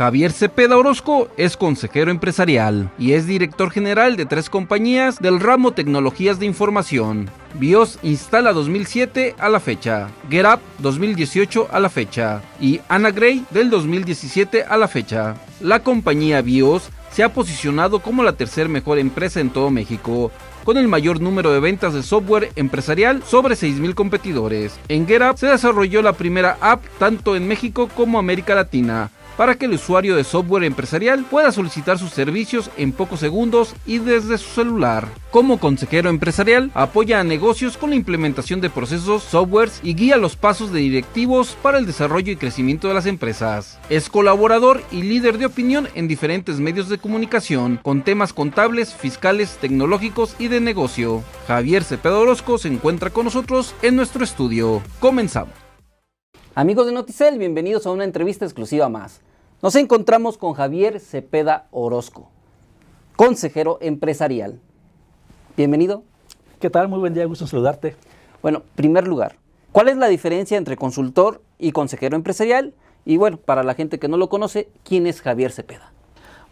Javier Cepeda Orozco es consejero empresarial y es director general de tres compañías del ramo tecnologías de información. BIOS instala 2007 a la fecha, GetUp 2018 a la fecha y Anagrey del 2017 a la fecha. La compañía BIOS se ha posicionado como la tercer mejor empresa en todo México, con el mayor número de ventas de software empresarial sobre 6.000 competidores. En GetUp se desarrolló la primera app tanto en México como América Latina, para que el usuario de software empresarial pueda solicitar sus servicios en pocos segundos y desde su celular. Como consejero empresarial, apoya a negocios con la implementación de procesos, softwares y guía los pasos de directivos para el desarrollo y crecimiento de las empresas. Es colaborador y líder de opinión en diferentes medios de comunicación con temas contables, fiscales, tecnológicos y de negocio. Javier Cepeda Orozco se encuentra con nosotros en nuestro estudio. Comenzamos. Amigos de Noticel, bienvenidos a una entrevista exclusiva más. Nos encontramos con Javier Cepeda Orozco, consejero empresarial. Bienvenido. ¿Qué tal? Muy buen día, gusto saludarte. Bueno, primer lugar, ¿cuál es la diferencia entre consultor y consejero empresarial? Y bueno, para la gente que no lo conoce, ¿quién es Javier Cepeda?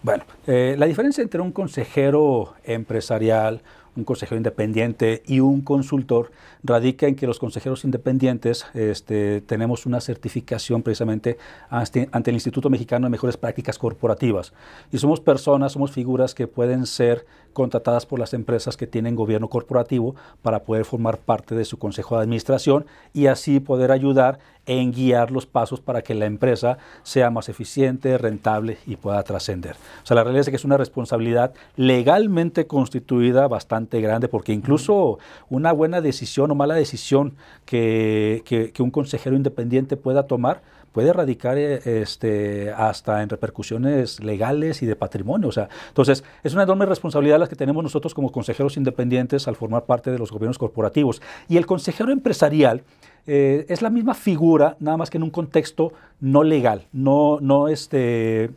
Bueno, eh, la diferencia entre un consejero empresarial, un consejero independiente y un consultor radica en que los consejeros independientes este, tenemos una certificación precisamente ante, ante, el Instituto Mexicano de Mejores Prácticas Corporativas. Y somos personas, somos figuras que pueden ser contratadas por las empresas que tienen gobierno corporativo para poder formar parte de su consejo de administración y así poder ayudar en guiar los pasos para que la empresa sea más eficiente, rentable y pueda trascender. O sea, la realidad es que es una responsabilidad legalmente constituida bastante grande porque incluso una buena decisión o mala decisión que, que, un consejero independiente pueda tomar, puede radicar este, hasta en repercusiones legales y de patrimonio. O sea, entonces, es una enorme responsabilidad que tenemos nosotros como consejeros independientes al formar parte de los gobiernos corporativos. Y el consejero empresarial eh, es la misma figura, nada más que en un contexto no legal, no, no este,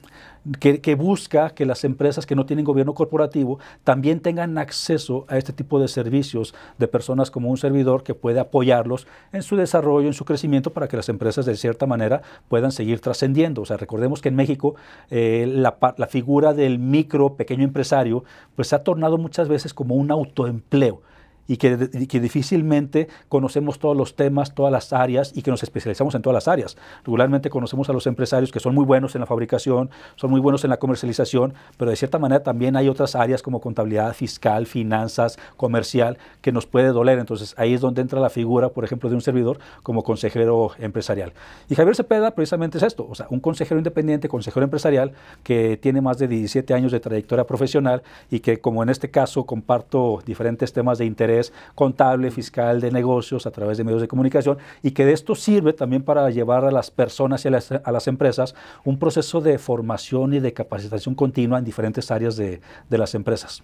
que, busca que las empresas que no tienen gobierno corporativo también tengan acceso a este tipo de servicios de personas como un servidor que puede apoyarlos en su desarrollo, en su crecimiento, para que las empresas de cierta manera puedan seguir trascendiendo. O sea, recordemos que en México eh, la, la figura del micro, pequeño empresario, pues se ha tornado muchas veces como un autoempleo y que, y que, difícilmente conocemos todos los temas, todas las áreas y que nos especializamos en todas las áreas. Regularmente conocemos a los empresarios que son muy buenos en la fabricación, son muy buenos en la comercialización, pero de cierta manera también hay otras áreas como contabilidad fiscal, finanzas, comercial, que nos puede doler. Entonces ahí es donde entra la figura, por ejemplo, de un servidor como consejero empresarial. Y Javier Cepeda precisamente es esto, o sea, un consejero independiente, consejero empresarial que tiene más de 17 años de trayectoria profesional y que como en este caso comparto diferentes temas de interés contable, fiscal, de negocios a través de medios de comunicación y que de esto sirve también para llevar a las personas y a las, a las empresas un proceso de formación y de capacitación continua en diferentes áreas de, de las empresas.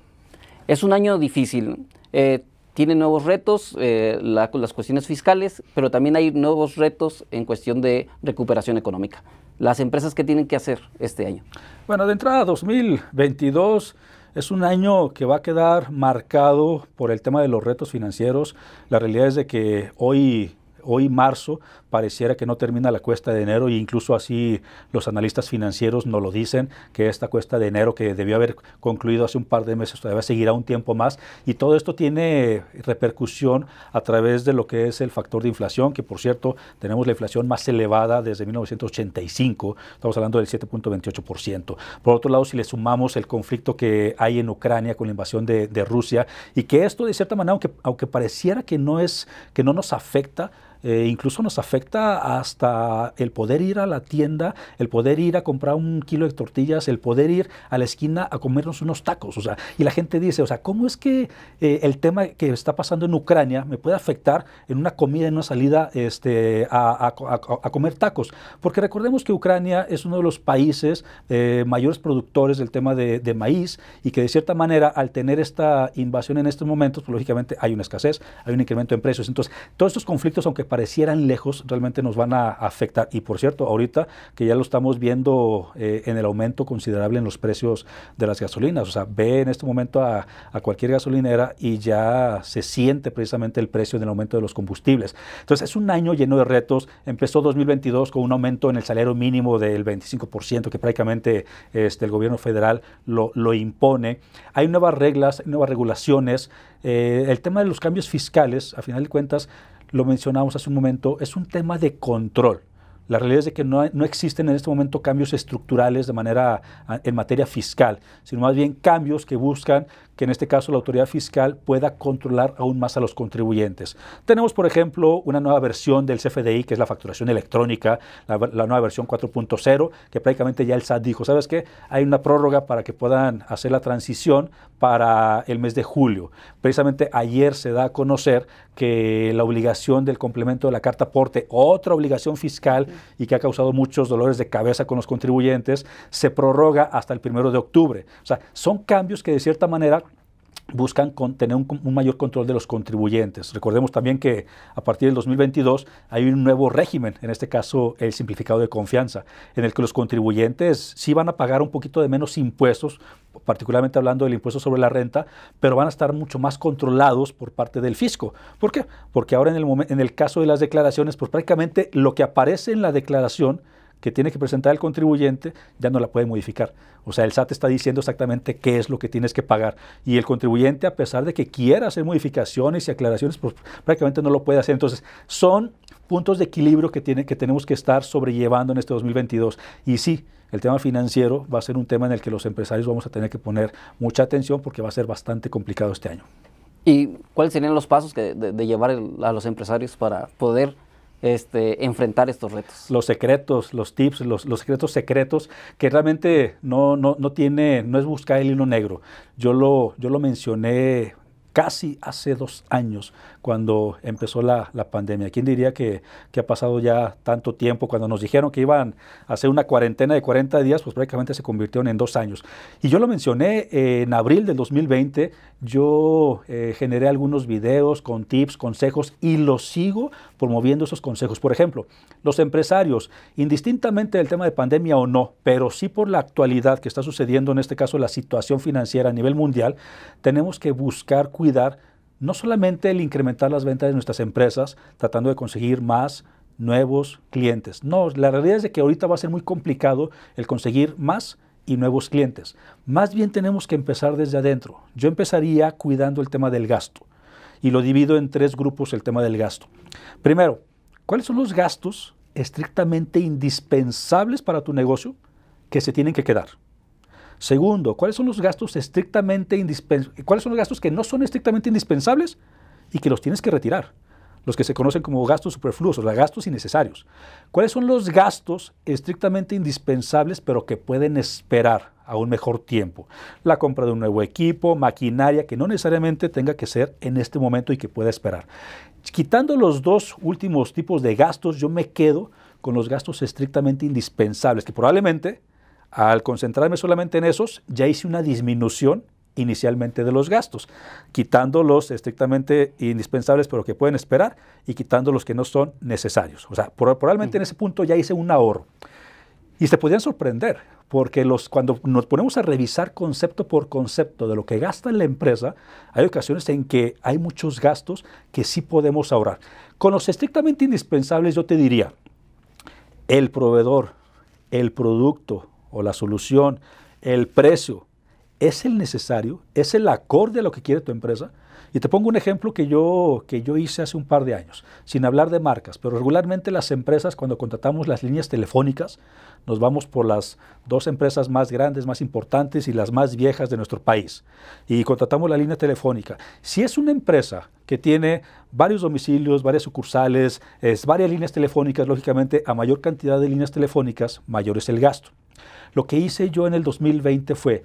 Es un año difícil. Eh, tiene nuevos retos, eh, la, las cuestiones fiscales, pero también hay nuevos retos en cuestión de recuperación económica. Las empresas, ¿qué tienen que hacer este año? Bueno, de entrada 2022 es un año que va a quedar marcado por el tema de los retos financieros. La realidad es de que hoy hoy marzo, pareciera que no termina la cuesta de enero e incluso así los analistas financieros nos lo dicen, que esta cuesta de enero que debió haber concluido hace un par de meses todavía seguirá un tiempo más y todo esto tiene repercusión a través de lo que es el factor de inflación, que por cierto tenemos la inflación más elevada desde 1985, estamos hablando del 7.28%. Por otro lado, si le sumamos el conflicto que hay en Ucrania con la invasión de, de Rusia y que esto de cierta manera, aunque, aunque pareciera que no, es, que no nos afecta, eh, incluso nos afecta hasta el poder ir a la tienda, el poder ir a comprar un kilo de tortillas, el poder ir a la esquina a comernos unos tacos. O sea, y la gente dice, o sea, ¿cómo es que eh, el tema que está pasando en Ucrania me puede afectar en una comida, en una salida este, a, comer tacos? Porque recordemos que Ucrania es uno de los países eh, mayores productores del tema de, maíz y que de cierta manera al tener esta invasión en estos momentos, pues lógicamente hay una escasez, hay un incremento en precios. Entonces, todos estos conflictos, aunque parecieran lejos, realmente nos van a afectar. Y por cierto, ahorita que ya lo estamos viendo eh, en el aumento considerable en los precios de las gasolinas, o sea, ve en este momento a, cualquier gasolinera y ya se siente precisamente el precio del aumento de los combustibles. Entonces es un año lleno de retos. Empezó 2022 con un aumento en el salario mínimo del 25%, que prácticamente este, el gobierno federal lo, lo impone. Hay nuevas reglas, nuevas regulaciones. Eh, el tema de los cambios fiscales, a final de cuentas, lo mencionamos hace un momento, es un tema de control. La realidad es de que no, no, existen en este momento cambios estructurales de manera en materia fiscal, sino más bien cambios que buscan que en este caso la autoridad fiscal pueda controlar aún más a los contribuyentes. Tenemos, por ejemplo, una nueva versión del CFDI, que es la facturación electrónica, la, nueva versión 4.0, que prácticamente ya el SAT dijo, ¿sabes qué? Hay una prórroga para que puedan hacer la transición para el mes de julio. Precisamente ayer se da a conocer que la obligación del complemento de la carta aporte, otra obligación fiscal y que ha causado muchos dolores de cabeza con los contribuyentes, se prorroga hasta el primero de octubre. O sea, son cambios que de cierta manera buscan tener un, mayor control de los contribuyentes. Recordemos también que a partir del 2022 hay un nuevo régimen, en este caso el simplificado de confianza, en el que los contribuyentes sí van a pagar un poquito de menos impuestos, particularmente hablando del impuesto sobre la renta, pero van a estar mucho más controlados por parte del fisco. ¿Por qué? Porque ahora en el, en el caso de las declaraciones, pues prácticamente lo que aparece en la declaración que tiene que presentar el contribuyente ya no la puede modificar. O sea, el SAT está diciendo exactamente qué es lo que tienes que pagar. Y el contribuyente, a pesar de que quiera hacer modificaciones y aclaraciones, pues prácticamente no lo puede hacer. Entonces, son puntos de equilibrio que, que tenemos que estar sobrellevando en este 2022. Y sí, el tema financiero va a ser un tema en el que los empresarios vamos a tener que poner mucha atención porque va a ser bastante complicado este año. ¿Y cuáles serían los pasos de, de llevar a los empresarios para poder este, enfrentar estos retos. Los secretos, los tips, los, secretos secretos, que realmente no, no, no, tiene, no es buscar el hilo negro. Yo lo, yo lo mencioné casi hace dos años cuando empezó la, pandemia. ¿Quién diría que, ha pasado ya tanto tiempo? Cuando nos dijeron que iban a hacer una cuarentena de 40 días, pues prácticamente se convirtieron en dos años. Y yo lo mencioné en abril del 2020, yo eh, generé algunos videos con tips, consejos y los sigo promoviendo esos consejos. Por ejemplo, los empresarios, indistintamente del tema de pandemia o no, pero sí por la actualidad que está sucediendo, en este caso la situación financiera a nivel mundial, tenemos que buscar cuidar no solamente el incrementar las ventas de nuestras empresas, tratando de conseguir más nuevos clientes. No, la realidad es de que ahorita va a ser muy complicado el conseguir más y nuevos clientes. Más bien tenemos que empezar desde adentro. Yo empezaría cuidando el tema del gasto y lo divido en tres grupos el tema del gasto. Primero, ¿cuáles son los gastos estrictamente indispensables para tu negocio que se tienen que quedar? Segundo, ¿cuáles son los gastos estrictamente indispensables? ¿Cuáles son los gastos que no son estrictamente indispensables y que los tienes que retirar? Los que se conocen como gastos superfluos, o gastos innecesarios. ¿Cuáles son los gastos estrictamente indispensables pero que pueden esperar a un mejor tiempo? La compra de un nuevo equipo, maquinaria que no necesariamente tenga que ser en este momento y que pueda esperar. Quitando los dos últimos tipos de gastos, yo me quedo con los gastos estrictamente indispensables, que probablemente al concentrarme solamente en esos, ya hice una disminución inicialmente de los gastos, quitando los estrictamente indispensables pero que pueden esperar y quitando los que no son necesarios. O sea, probablemente en ese punto ya hice un ahorro. Y se podían sorprender, porque los, cuando nos ponemos a revisar concepto por concepto de lo que gasta la empresa, hay ocasiones en que hay muchos gastos que sí podemos ahorrar. Con los estrictamente indispensables yo te diría, el proveedor, el producto o la solución, el precio, ¿es el necesario? ¿Es el acorde a lo que quiere tu empresa? Y te pongo un ejemplo que yo, que yo hice hace un par de años, sin hablar de marcas, pero regularmente las empresas cuando contratamos las líneas telefónicas, nos vamos por las dos empresas más grandes, más importantes y las más viejas de nuestro país. Y contratamos la línea telefónica. Si es una empresa que tiene varios domicilios, varias sucursales, es varias líneas telefónicas, lógicamente a mayor cantidad de líneas telefónicas, mayor es el gasto. Lo que hice yo en el 2020 fue,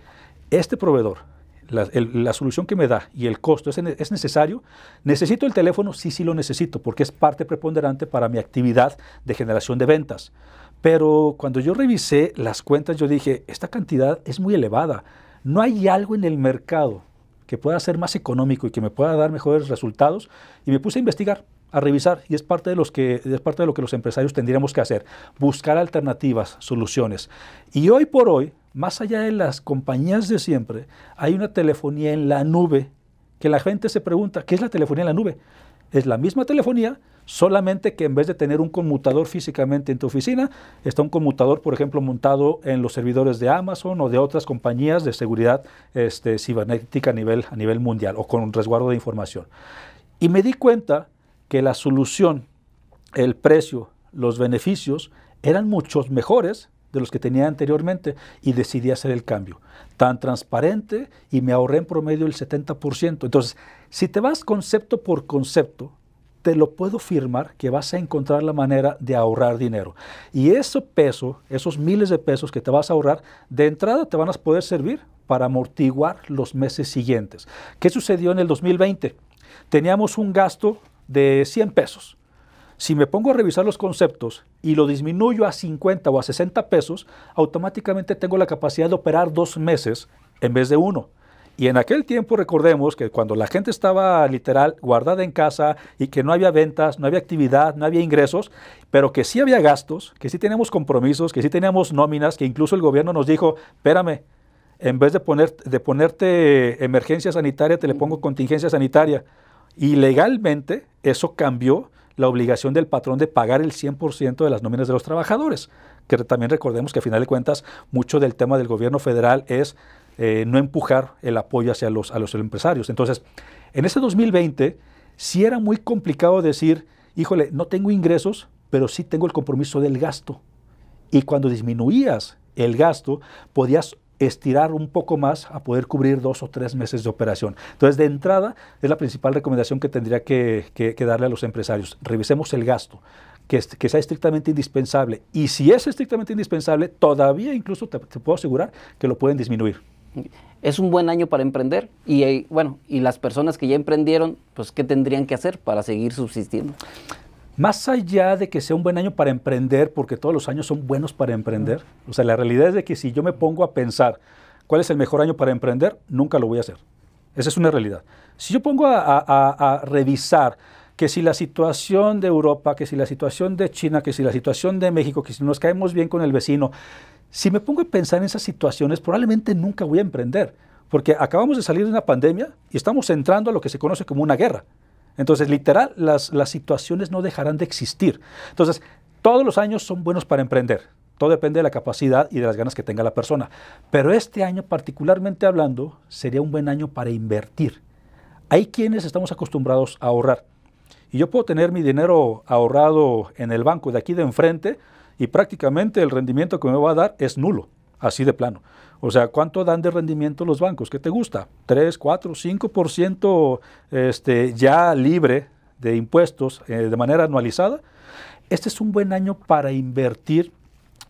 este proveedor la, solución que me da y el costo es, es, necesario, necesito el teléfono, sí, sí lo necesito, porque es parte preponderante para mi actividad de generación de ventas. Pero cuando yo revisé las cuentas, yo dije, esta cantidad es muy elevada. No hay algo en el mercado que pueda ser más económico y que me pueda dar mejores resultados. Y me puse a investigar, a revisar, y es parte de, los que, es parte de lo que los empresarios tendríamos que hacer, buscar alternativas, soluciones. Y hoy por hoy, más allá de las compañías de siempre, hay una telefonía en la nube que la gente se pregunta, ¿qué es la telefonía en la nube? Es la misma telefonía, solamente que en vez de tener un conmutador físicamente en tu oficina, está un conmutador, por ejemplo, montado en los servidores de Amazon o de otras compañías de seguridad este, cibernética a nivel, a nivel mundial o con un resguardo de información. Y me di cuenta que la solución, el precio, los beneficios eran muchos mejores de los que tenía anteriormente y decidí hacer el cambio. Tan transparente y me ahorré en promedio el 70%. Entonces, si te vas concepto por concepto, te lo puedo firmar que vas a encontrar la manera de ahorrar dinero. Y ese peso, esos miles de pesos que te vas a ahorrar, de entrada te van a poder servir para amortiguar los meses siguientes. ¿Qué sucedió en el 2020? Teníamos un gasto de 100 pesos si me pongo a revisar los conceptos y lo disminuyo a 50 o a 60 pesos, automáticamente tengo la capacidad de operar dos meses en vez de uno. Y en aquel tiempo recordemos que cuando la gente estaba literal guardada en casa y que no había ventas, no había actividad, no había ingresos, pero que sí había gastos, que sí teníamos compromisos, que sí teníamos nóminas, que incluso el gobierno nos dijo, espérame, en vez de, poner, de ponerte emergencia sanitaria, te le pongo contingencia sanitaria. Y legalmente eso cambió la obligación del patrón de pagar el 100% de las nóminas de los trabajadores. Que también recordemos que a final de cuentas mucho del tema del gobierno federal es eh, no empujar el apoyo hacia los, a los empresarios. Entonces, en ese 2020 sí era muy complicado decir, híjole, no tengo ingresos, pero sí tengo el compromiso del gasto. Y cuando disminuías el gasto, podías estirar un poco más a poder cubrir dos o tres meses de operación. Entonces, de entrada, es la principal recomendación que tendría que, darle a los empresarios. Revisemos el gasto. Que, sea estrictamente indispensable. Y si es estrictamente indispensable, todavía incluso te, puedo asegurar que lo pueden disminuir. Es un buen año para emprender y eh, bueno, y las personas que ya emprendieron, pues ¿qué tendrían que hacer para seguir subsistiendo? Más allá de que sea un buen año para emprender, porque todos los años son buenos para emprender, o sea, la realidad es de que si yo me pongo a pensar cuál es el mejor año para emprender, nunca lo voy a hacer. Esa es una realidad. Si yo pongo a, revisar que si la situación de Europa, que si la situación de China, que si la situación de México, que si nos caemos bien con el vecino, si me pongo a pensar en esas situaciones, probablemente nunca voy a emprender, porque acabamos de salir de una pandemia y estamos entrando a lo que se conoce como una guerra. Entonces, literal, las, las situaciones no dejarán de existir. Entonces, todos los años son buenos para emprender. Todo depende de la capacidad y de las ganas que tenga la persona. Pero este año, particularmente hablando, sería un buen año para invertir. Hay quienes estamos acostumbrados a ahorrar. Y yo puedo tener mi dinero ahorrado en el banco de aquí de enfrente y prácticamente el rendimiento que me va a dar es nulo, así de plano. O sea, ¿cuánto dan de rendimiento los bancos? ¿Qué te gusta? ¿3, 4, 5% este, ya libre de impuestos eh, de manera anualizada? Este es un buen año para invertir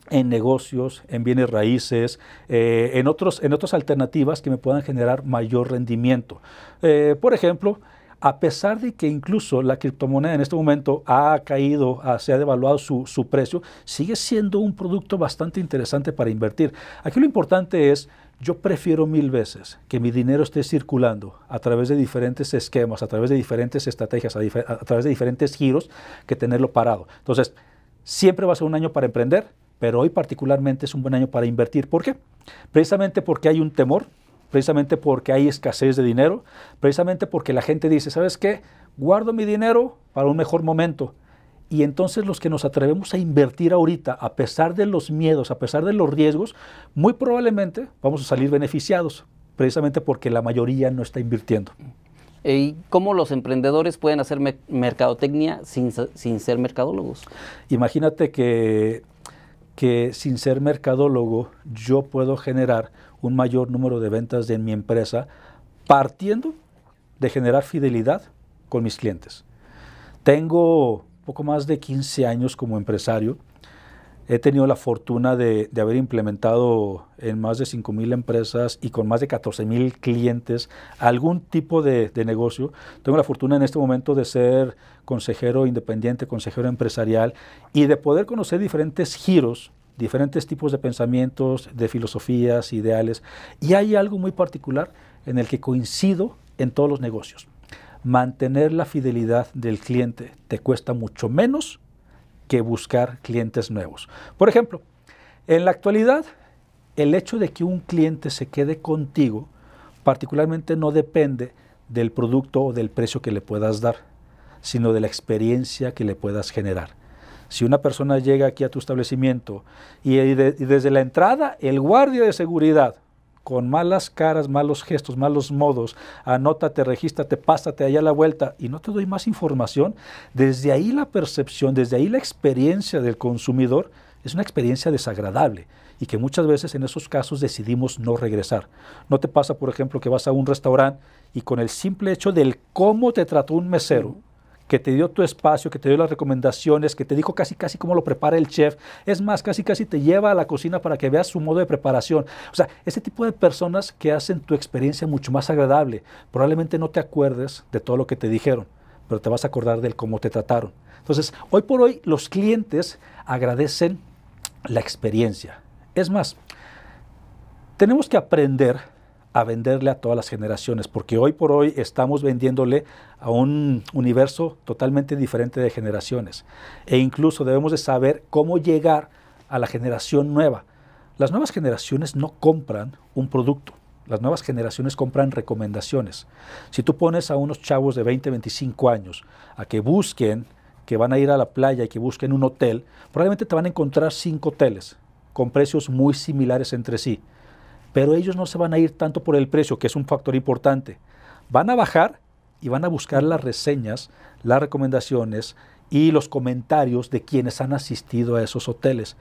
en negocios, en bienes raíces, eh, en, otros, en otras alternativas que me puedan generar mayor rendimiento. Eh, por ejemplo, a pesar de que incluso la criptomoneda en este momento ha caído, se ha devaluado su, precio, sigue siendo un producto bastante interesante para invertir. Aquí lo importante es, yo prefiero mil veces que mi dinero esté circulando a través de diferentes esquemas, a través de diferentes estrategias, a, a través de diferentes giros, que tenerlo parado. Entonces, siempre va a ser un año para emprender, pero hoy particularmente es un buen año para invertir. ¿Por qué? Precisamente porque hay un temor, precisamente porque hay escasez de dinero, precisamente porque la gente dice, ¿sabes qué? Guardo mi dinero para un mejor momento. Y entonces los que nos atrevemos a invertir ahorita, a pesar de los miedos, a pesar de los riesgos, muy probablemente vamos a salir beneficiados, precisamente porque la mayoría no está invirtiendo. ¿Y cómo los emprendedores pueden hacer mercadotecnia sin, sin, ser mercadólogos? Imagínate que, que sin ser mercadólogo yo puedo generar un mayor número de ventas en mi empresa partiendo de generar fidelidad con mis clientes. Tengo poco más de 15 años como empresario He tenido la fortuna de, haber implementado en más de 5.000 empresas y con más de 14.000 clientes algún tipo de, de, negocio. Tengo la fortuna en este momento de ser consejero independiente, consejero empresarial y de poder conocer diferentes giros, diferentes tipos de pensamientos, de filosofías, ideales. Y hay algo muy particular en el que coincido en todos los negocios. Mantener la fidelidad del cliente te cuesta mucho menos que buscar clientes nuevos. Por ejemplo, en la actualidad, el hecho de que un cliente se quede contigo particularmente no depende del producto o del precio que le puedas dar, sino de la experiencia que le puedas generar. Si una persona llega aquí a tu establecimiento y, desde la entrada el guardia de seguridad con malas caras, malos gestos, malos modos, anótate, regístrate, pásate allá a la vuelta y no te doy más información, desde ahí la percepción, desde ahí la experiencia del consumidor es una experiencia desagradable y que muchas veces en esos casos decidimos no regresar. No te pasa, por ejemplo, que vas a un restaurante y con el simple hecho del cómo te trató un mesero, que te dio tu espacio, que te dio las recomendaciones, que te dijo casi casi cómo lo prepara el chef. Es más, casi casi te lleva a la cocina para que veas su modo de preparación. O sea, ese tipo de personas que hacen tu experiencia mucho más agradable. Probablemente no te acuerdes de todo lo que te dijeron, pero te vas a acordar del cómo te trataron. Entonces, hoy por hoy los clientes agradecen la experiencia. Es más, tenemos que aprender a venderle a todas las generaciones, porque hoy por hoy estamos vendiéndole a un universo totalmente diferente de generaciones. E incluso debemos de saber cómo llegar a la generación nueva. Las nuevas generaciones no compran un producto, las nuevas generaciones compran recomendaciones. Si tú pones a unos chavos de 20, 25 años a que busquen, que van a ir a la playa y que busquen un hotel, probablemente te van a encontrar cinco hoteles con precios muy similares entre sí pero ellos no se van a ir tanto por el precio, que es un factor importante. Van a bajar y van a buscar las reseñas, las recomendaciones y los comentarios de quienes han asistido a esos hoteles.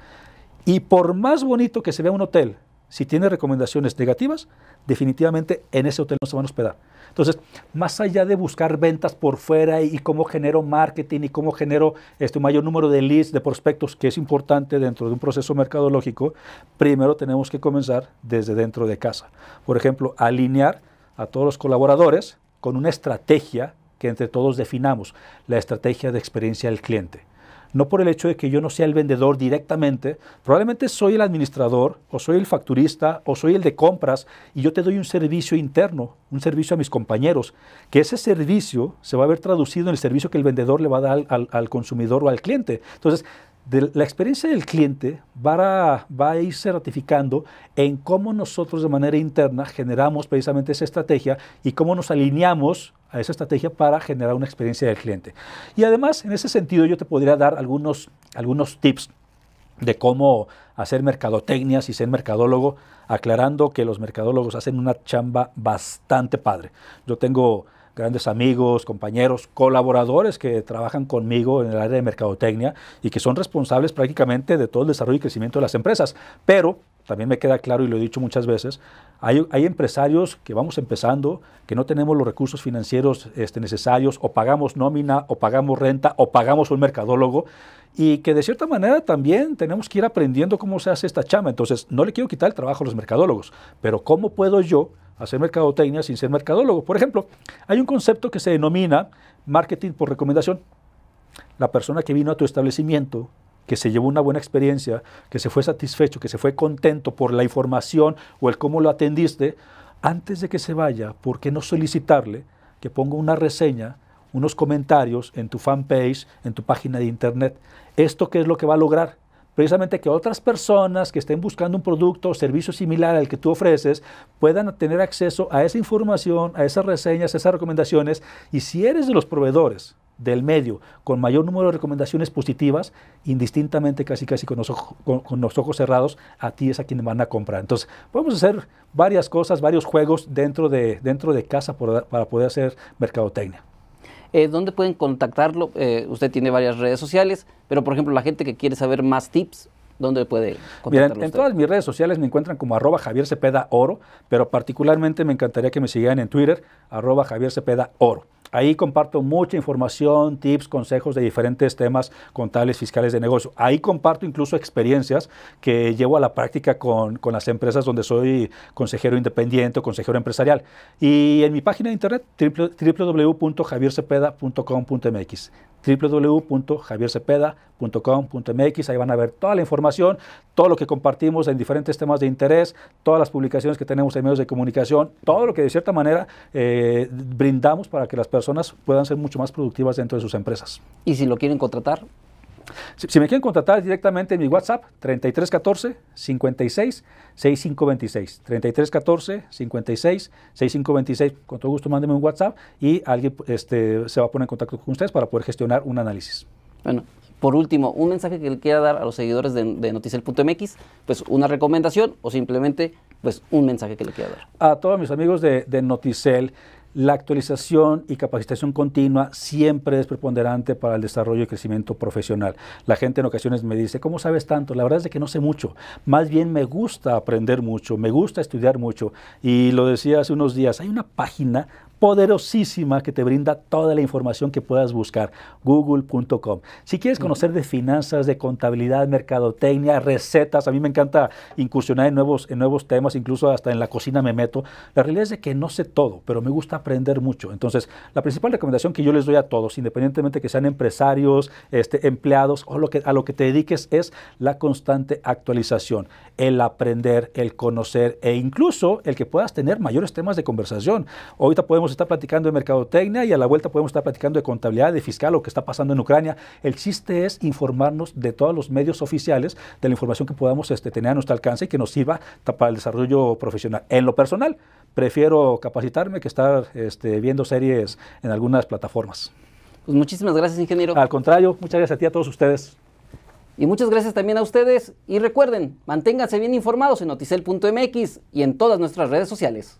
Y por más bonito que se vea un hotel, si tiene recomendaciones negativas, definitivamente en ese hotel no se van a hospedar. Entonces, más allá de buscar ventas por fuera y, cómo genero marketing y cómo genero este mayor número de leads, de prospectos, que es importante dentro de un proceso mercadológico, primero tenemos que comenzar desde dentro de casa. Por ejemplo, alinear a todos los colaboradores con una estrategia que entre todos definamos, la estrategia de experiencia del cliente no por el hecho de que yo no sea el vendedor directamente, probablemente soy el administrador o soy el facturista o soy el de compras y yo te doy un servicio interno, un servicio a mis compañeros, que ese servicio se va a ver traducido en el servicio que el vendedor le va a dar al, consumidor o al cliente. Entonces, la experiencia del cliente va a, va irse ratificando en cómo nosotros de manera interna generamos precisamente esa estrategia y cómo nos alineamos a esa estrategia para generar una experiencia del cliente. Y además, en ese sentido, yo te podría dar algunos, algunos tips de cómo hacer mercadotecnia y ser mercadólogo, aclarando que los mercadólogos hacen una chamba bastante padre. Yo tengo grandes amigos, compañeros, colaboradores que trabajan conmigo en el área de mercadotecnia y que son responsables prácticamente de todo el desarrollo y crecimiento de las empresas. Pero también me queda claro y lo he dicho muchas veces, hay, empresarios que vamos empezando, que no tenemos los recursos financieros este, necesarios, o pagamos nómina, o pagamos renta, o pagamos un mercadólogo, y que de cierta manera también tenemos que ir aprendiendo cómo se hace esta chama. Entonces, no le quiero quitar el trabajo a los mercadólogos, pero ¿cómo puedo yo hacer mercadotecnia sin ser mercadólogo? Por ejemplo, hay un concepto que se denomina marketing por recomendación. La persona que vino a tu establecimiento que se llevó una buena experiencia, que se fue satisfecho, que se fue contento por la información o el cómo lo atendiste, antes de que se vaya, ¿por qué no solicitarle que ponga una reseña, unos comentarios en tu fanpage, en tu página de internet? ¿Esto qué es lo que va a lograr? Precisamente que otras personas que estén buscando un producto o servicio similar al que tú ofreces puedan tener acceso a esa información, a esas reseñas, a esas recomendaciones. Y si eres de los proveedores del medio con mayor número de recomendaciones positivas, indistintamente casi casi con los, con, los ojos cerrados, a ti es a quien van a comprar. Entonces, podemos hacer varias cosas, varios juegos dentro de, dentro de casa para poder hacer mercadotecnia. Eh, ¿Dónde pueden contactarlo? Eh, usted tiene varias redes sociales, pero por ejemplo la gente que quiere saber más tips, ¿dónde puede contactarlo? Mira, en, todas mis redes sociales me encuentran como arroba Javier Cepeda Oro, pero particularmente me encantaría que me siguieran en Twitter, arroba Javier Cepeda Oro. Ahí comparto mucha información, tips, consejos de diferentes temas contables, fiscales de negocio. Ahí comparto incluso experiencias que llevo a la práctica con, con las empresas donde soy consejero independiente o consejero empresarial. Y en mi página de internet, www.javiercepeda.com.mx www.javiercepeda.com.mx. Ahí van a ver toda la información, todo lo que compartimos en diferentes temas de interés, todas las publicaciones que tenemos en medios de comunicación, todo lo que de cierta manera eh, brindamos para que las personas puedan ser mucho más productivas dentro de sus empresas. ¿Y si lo quieren contratar? Si, me quieren contratar directamente en mi WhatsApp, 3314 56 6526. 3314 56 6526. Con todo gusto, mándenme un WhatsApp y alguien este, se va a poner en contacto con ustedes para poder gestionar un análisis. Bueno, por último, un mensaje que le quiera dar a los seguidores de, de Noticel.mx, pues una recomendación o simplemente pues un mensaje que le quiera dar. A todos mis amigos de, de Noticel, la actualización y capacitación continua siempre es preponderante para el desarrollo y crecimiento profesional. La gente en ocasiones me dice, ¿cómo sabes tanto? La verdad es que no sé mucho. Más bien me gusta aprender mucho, me gusta estudiar mucho. Y lo decía hace unos días, hay una página poderosísima que te brinda toda la información que puedas buscar, google.com. Si quieres conocer de finanzas, de contabilidad, mercadotecnia, recetas, a mí me encanta incursionar en nuevos, en nuevos temas, incluso hasta en la cocina me meto. La realidad es de que no sé todo, pero me gusta aprender mucho. Entonces, la principal recomendación que yo les doy a todos, independientemente que sean empresarios, este, empleados o lo que, a lo que te dediques, es la constante actualización, el aprender, el conocer e incluso el que puedas tener mayores temas de conversación. Ahorita podemos estar platicando de mercadotecnia y a la vuelta podemos estar platicando de contabilidad, de fiscal, lo que está pasando en Ucrania. El chiste es informarnos de todos los medios oficiales, de la información que podamos este, tener a nuestro alcance y que nos sirva para el desarrollo profesional. En lo personal, prefiero capacitarme que estar este, viendo series en algunas plataformas. Pues muchísimas gracias, ingeniero. Al contrario, muchas gracias a ti, a todos ustedes. Y muchas gracias también a ustedes. Y recuerden, manténganse bien informados en noticel.mx y en todas nuestras redes sociales.